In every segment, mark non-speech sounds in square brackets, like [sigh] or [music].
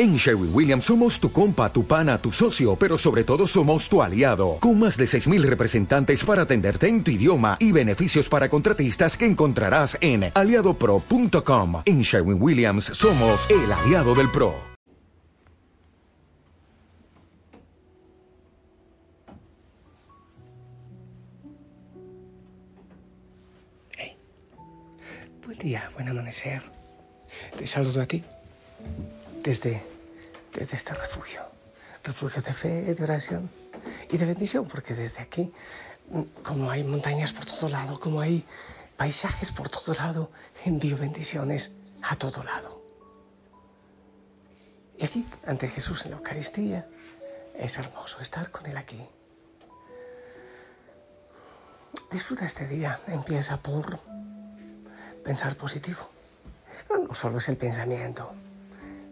En Sherwin Williams somos tu compa, tu pana, tu socio, pero sobre todo somos tu aliado, con más de 6.000 representantes para atenderte en tu idioma y beneficios para contratistas que encontrarás en aliadopro.com. En Sherwin Williams somos el aliado del PRO. Hey. Buen día, buen amanecer. Te saludo a ti desde, desde este refugio. Refugio de fe, de oración y de bendición, porque desde aquí, mm, como hay montañas por todo lado, como hay paisajes por todo lado, envío bendiciones a todo lado. Y aquí, ante Jesús en la Eucaristía, es hermoso estar con Él aquí. Disfruta este día, empieza por pensar positivo. No solo es el pensamiento,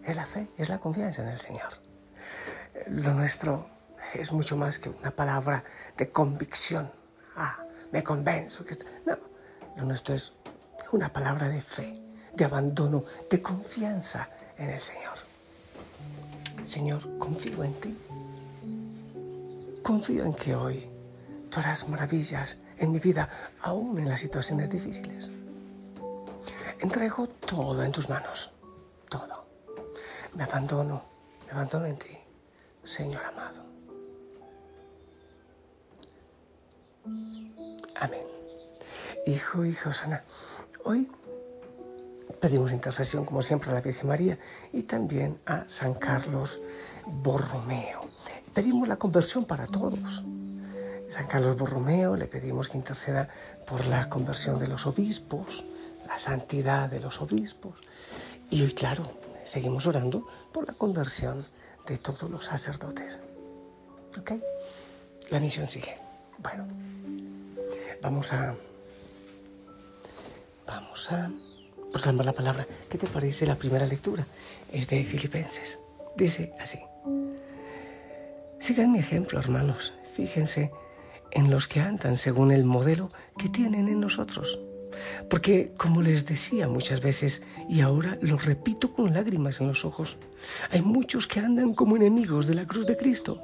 es la fe, es la confianza en el Señor. Lo nuestro es mucho más que una palabra de convicción. Ah, me convenzo que... No, lo nuestro es una palabra de fe, de abandono, de confianza en el Señor. Señor, confío en ti. Confío en que hoy tú harás maravillas en mi vida, aún en las situaciones difíciles. Entrego todo en tus manos. Me abandono, me abandono en ti, Señor amado. Amén. Hijo, hijo Sana, hoy pedimos intercesión como siempre a la Virgen María y también a San Carlos Borromeo. Pedimos la conversión para todos. San Carlos Borromeo le pedimos que interceda por la conversión de los obispos, la santidad de los obispos. Y hoy, claro, seguimos orando por la conversión de todos los sacerdotes. ¿Ok? La misión sigue. Bueno, vamos a... Vamos a proclamar la palabra. ¿Qué te parece la primera lectura? Es de Filipenses. Dice así. Sigan mi ejemplo, hermanos. Fíjense en los que andan según el modelo que tienen en nosotros porque, como les decía muchas veces, y ahora lo repito con lágrimas en los ojos, hay muchos que andan como enemigos de la cruz de Cristo.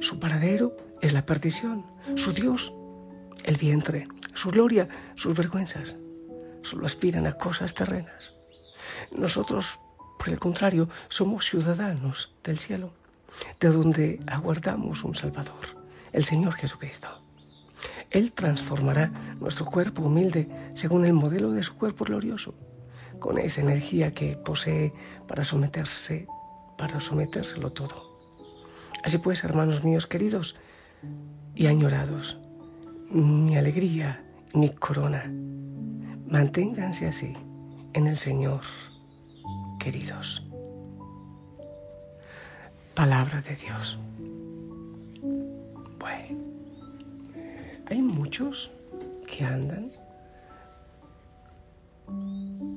Su paradero es la perdición, su Dios, el vientre, su gloria, sus vergüenzas. Solo aspiran a cosas terrenas. Nosotros, por el contrario, somos ciudadanos del cielo, de donde aguardamos un Salvador, el Señor Jesucristo. Él transformará nuestro cuerpo humilde según el modelo de su cuerpo glorioso, con esa energía que posee para someterse, para sometérselo todo. Así pues, hermanos míos queridos y añorados, mi alegría, mi corona, manténganse así en el Señor, queridos. Palabra de Dios. Bueno. Hay muchos que andan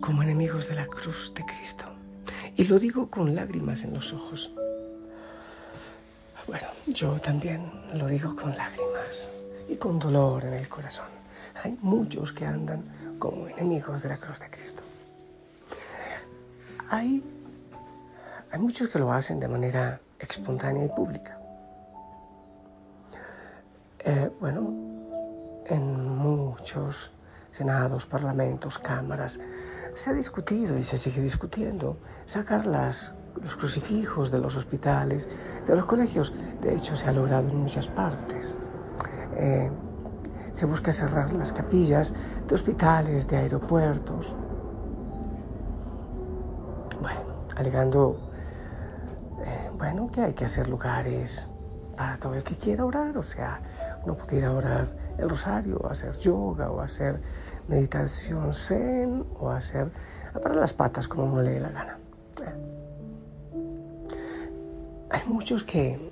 como enemigos de la cruz de Cristo. Y lo digo con lágrimas en los ojos. Bueno, yo también lo digo con lágrimas y con dolor en el corazón. Hay muchos que andan como enemigos de la cruz de Cristo. Hay, hay muchos que lo hacen de manera espontánea y pública. Eh, bueno, en muchos senados, parlamentos, cámaras, se ha discutido y se sigue discutiendo sacar las, los crucifijos de los hospitales, de los colegios. De hecho, se ha logrado en muchas partes. Eh, se busca cerrar las capillas de hospitales, de aeropuertos. Bueno, alegando, eh, bueno, que hay que hacer lugares para todo el que quiera orar, o sea, no pudiera orar el rosario, o hacer yoga, o hacer meditación zen, o hacer para las patas como uno le dé la gana. Hay muchos que,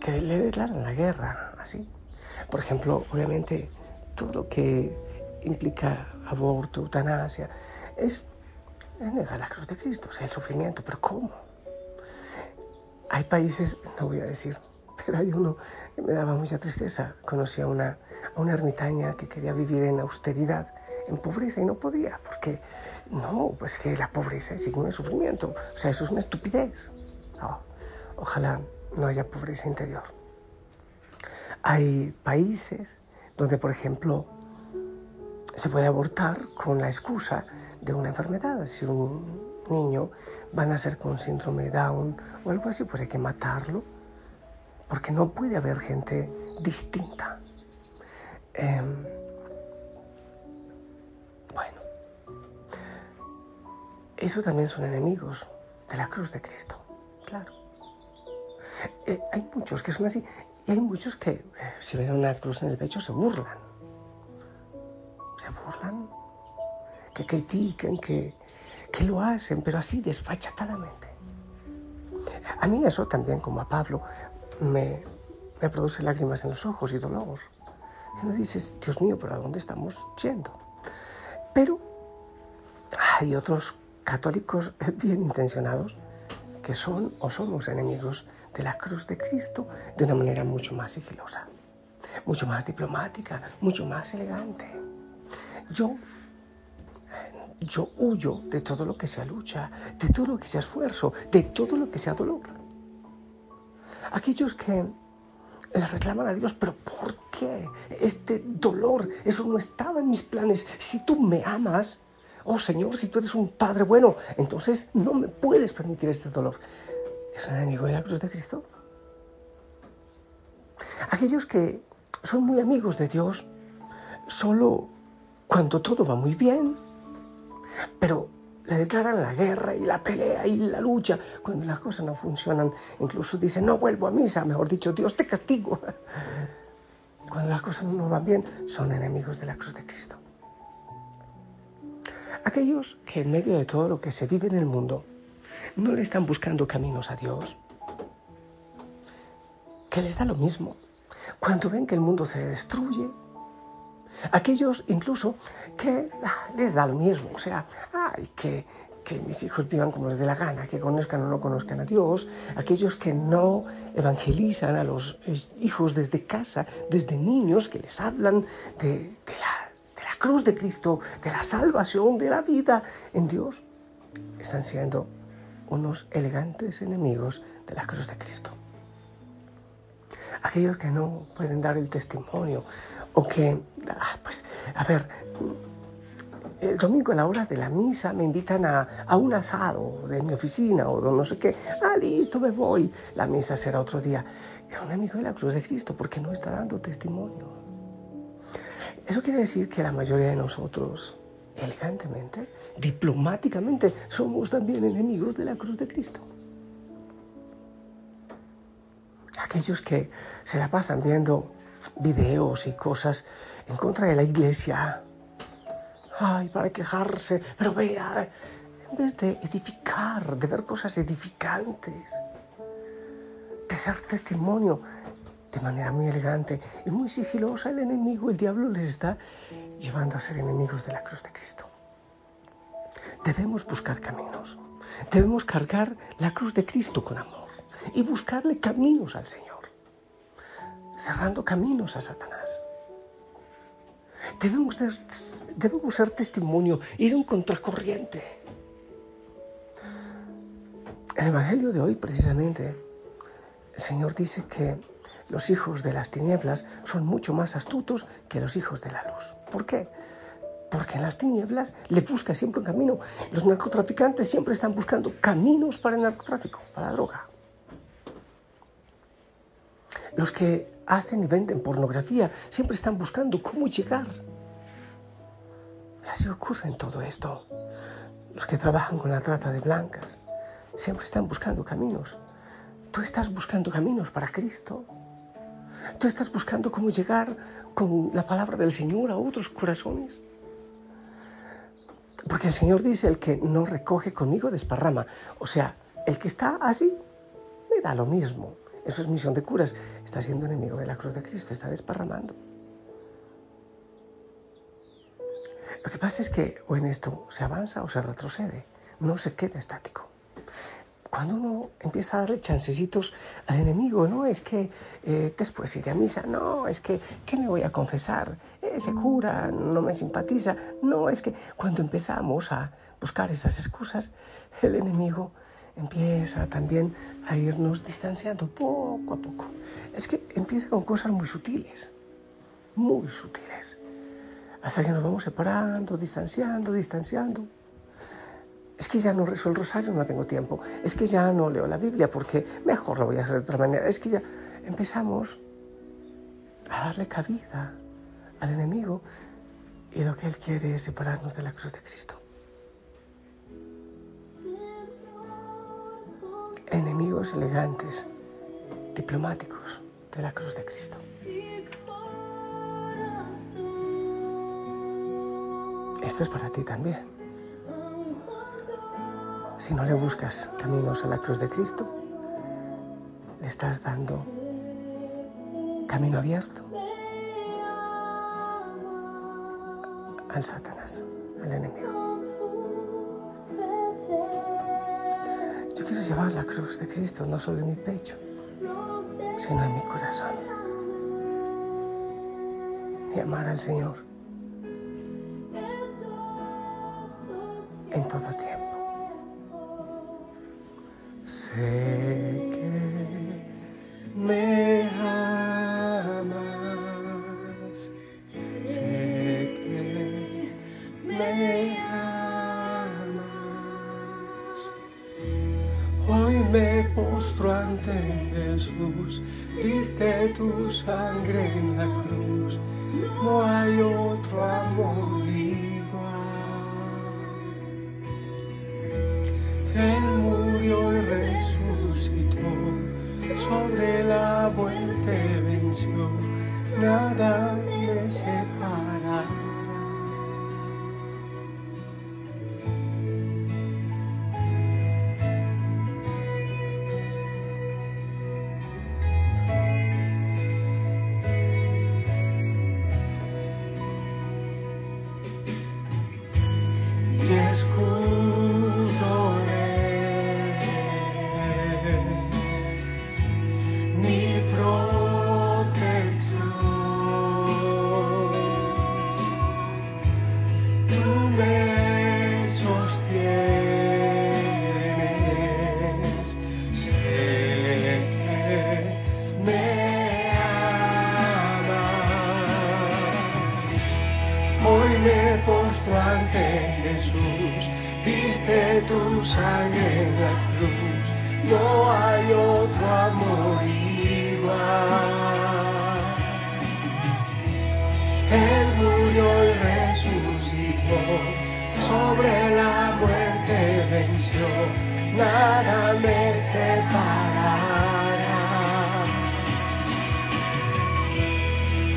que le declaran la guerra así. Por ejemplo, obviamente, todo lo que implica aborto, eutanasia, es, es negar la cruz de Cristo, o sea, el sufrimiento. Pero ¿cómo? Hay países, no voy a decir pero hay uno que me daba mucha tristeza. Conocí a una, a una ermitaña que quería vivir en austeridad en pobreza y no podía, porque no, pues que la pobreza es signo de sufrimiento, o sea, eso es una estupidez. ojalá no haya pobreza interior. Hay países donde, por ejemplo, se puede abortar con la excusa de una enfermedad. Si un niño va a nacer con síndrome Down o algo así, pues hay que matarlo, porque no puede haber gente distinta. Em, bueno, eso también son enemigos de la cruz de Cristo, claro. Eh, hay muchos que son así y hay muchos que eh, si ven una cruz en el pecho se burlan. Se burlan, que critican, que, que lo hacen, pero así desfachatadamente. A mí eso también, como a Pablo, me, me produce lágrimas en los ojos y dolor. Y uno dices, Dios mío, ¿pero a dónde estamos yendo? Pero hay otros católicos [laughs] bien intencionados que son o somos enemigos de la cruz de Cristo de una manera mucho más sigilosa, mucho más diplomática, mucho más elegante. Yo, yo huyo de todo lo que sea lucha, de todo lo que sea esfuerzo, de todo lo que sea dolor. Aquellos que le reclaman a Dios, pero ¿por qué? Este dolor, eso no estaba en mis planes. Si tú me amas, oh Señor, si tú eres un Padre bueno, entonces no me puedes permitir este dolor. ¿Es un enemigo de la cruz de Cristo? Aquellos que son muy amigos de Dios solo cuando todo va muy bien, pero declaran la guerra y la pelea y la lucha cuando las cosas no funcionan. Incluso dicen, no vuelvo a misa, mejor dicho, Dios te castigo. [laughs] Cuando las cosas no van bien, son enemigos de la cruz de Cristo. Aquellos que en medio de todo lo que se vive en el mundo no le están buscando caminos a Dios, que les da lo mismo. Cuando ven que el mundo se destruye, aquellos incluso que ah, les da lo mismo, o sea, ay, que, que mis hijos vivan como les dé la gana, que conozcan o no conozcan a Dios, aquellos que no evangelizan a los hijos desde casa, desde niños, que les hablan de, la, de la cruz de Cristo, de la salvación, de la vida en Dios, están siendo unos elegantes enemigos de la cruz de Cristo. Aquellos que no pueden dar el testimonio o que, ah, pues, a ver, el domingo a la hora de la misa me invitan a, a, un asado de mi oficina o no sé qué. Ah, listo, me voy. La misa será otro día. Es un amigo de la cruz de Cristo porque no está dando testimonio. Eso quiere decir que la mayoría de nosotros elegantemente, diplomáticamente, somos también enemigos de la cruz de Cristo. Aquellos que se la pasan viendo videos y cosas en contra de la iglesia. Ay, para quejarse, pero vea, en vez de edificar, de ver cosas edificantes, de ser testimonio de manera muy elegante y muy sigilosa, el enemigo, el diablo les está llevando a ser enemigos de la cruz de Cristo. Debemos buscar caminos. Debemos cargar la cruz de Cristo con amor y buscarle caminos al Señor, cerrando caminos a Satanás. Debemos, ser testimonio, ir en contracorriente. En el Evangelio de hoy, precisamente, el Señor dice que los hijos de las tinieblas son mucho más astutos que los hijos de la luz. ¿Por qué? Porque en las tinieblas le busca siempre un camino. Los narcotraficantes siempre están buscando caminos para el narcotráfico, para la droga. Los que hacen y venden pornografía siempre están buscando cómo llegar. Así ocurre en todo esto. Los que trabajan con la trata de blancas siempre están buscando caminos. Tú estás buscando caminos para Cristo. Tú estás buscando cómo llegar con la palabra del Señor a otros corazones. Porque el Señor dice, el que no recoge conmigo desparrama. O sea, el que está así, me da lo mismo. Eso es misión de curas. Está siendo enemigo de la cruz de Cristo, está desparramando. Lo que pasa es que o en esto se avanza o se retrocede, no se queda estático. cuando uno empieza a darle chancecitos al enemigo, no es que eh, después iré a misa, no, es que, ¿qué me voy a confesar? Ese cura no me simpatiza, no, es que cuando empezamos a buscar esas excusas, el enemigo empieza también a irnos distanciando poco a poco. Es que empieza con cosas muy sutiles, muy sutiles, hasta que nos vamos separando, distanciando, distanciando es que ya no rezo el rosario, no tengo tiempo, es que ya no leo la Biblia porque mejor lo voy a hacer de otra manera, es que ya empezamos a darle cabida al enemigo y lo que él quiere es separarnos de la cruz de Cristo. Enemigos elegantes, diplomáticos de la cruz de Cristo. Esto es para ti también si no le buscas caminos a la cruz de Cristo, le estás dando camino abierto al Satanás, al enemigo. Yo quiero llevar la cruz de Cristo no solo en mi pecho, sino en mi corazón. Y amar al Señor en todo tiempo. Sé que me postro ante Jesús, diste tu sangre en la cruz, no hay otro amor nada me separa. Tu sangre en la cruz, no hay otro amor igual. Él murió y resucitó, sobre la muerte venció, nada me separará.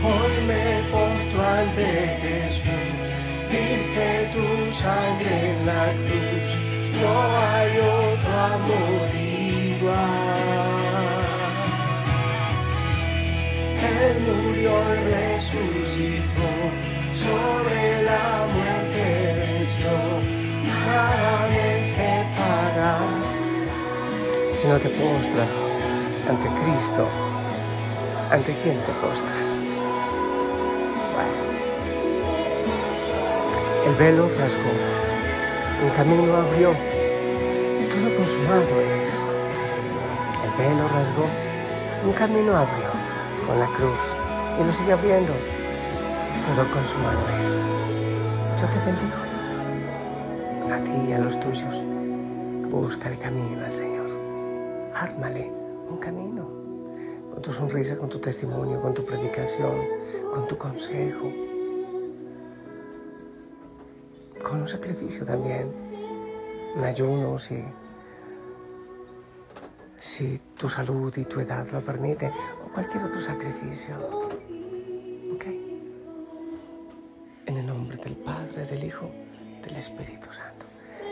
Hoy me postro ante Jesús, diste tu sangre en la cruz no hay otro amor igual. Él murió y resucitó, sobre la muerte venció, nada me separa. Si no te postras ante Cristo, ¿ante quién te postras? El velo rasgó, un camino abrió todo consumado es. El velo rasgó, un camino abrió con la cruz y lo sigue abriendo. Todo consumado es. Yo te bendigo. A ti y a los tuyos. Busca el camino al Señor. Ármale un camino. Con tu sonrisa, con tu testimonio, con tu predicación, con tu consejo. Con un sacrificio también. Un ayuno, sí si tu salud y tu edad lo permiten, o cualquier otro sacrificio. ¿Ok? En el nombre del Padre, del Hijo, del Espíritu Santo.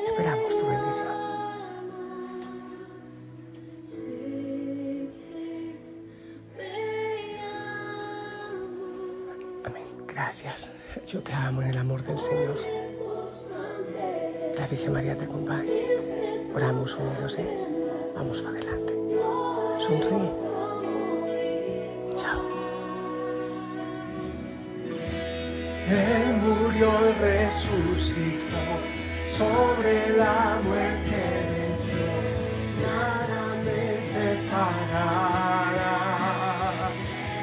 Esperamos tu bendición. Amén. Gracias. Yo te amo en el amor del Señor. La Virgen María te acompañe. Oramos unidos, ¿eh? Vamos para adelante. Sonríe. Chao. Él murió y resucitó sobre la muerte venció. Nada me separará.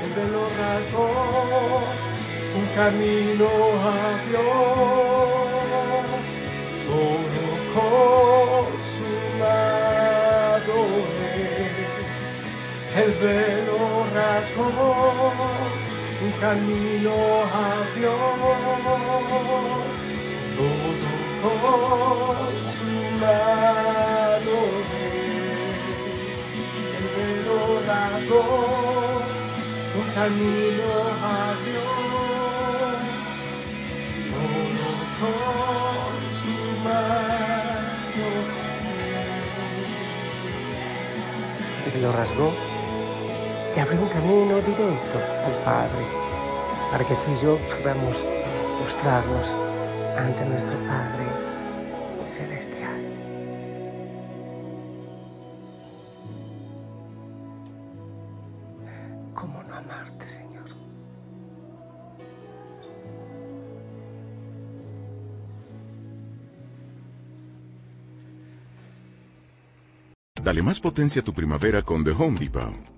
El velo rasgó, un camino abrió. El velo rasgó, un camino abrió. Todo consumado es. El velo rasgó, un camino abrió. Todo consumado es. Y lo rasgó y abrió un camino directo al Padre para que tú y yo podamos mostrarnos ante nuestro Padre celestial. ¿Cómo no amarte, Señor? Dale más potencia a tu primavera con The Home Depot.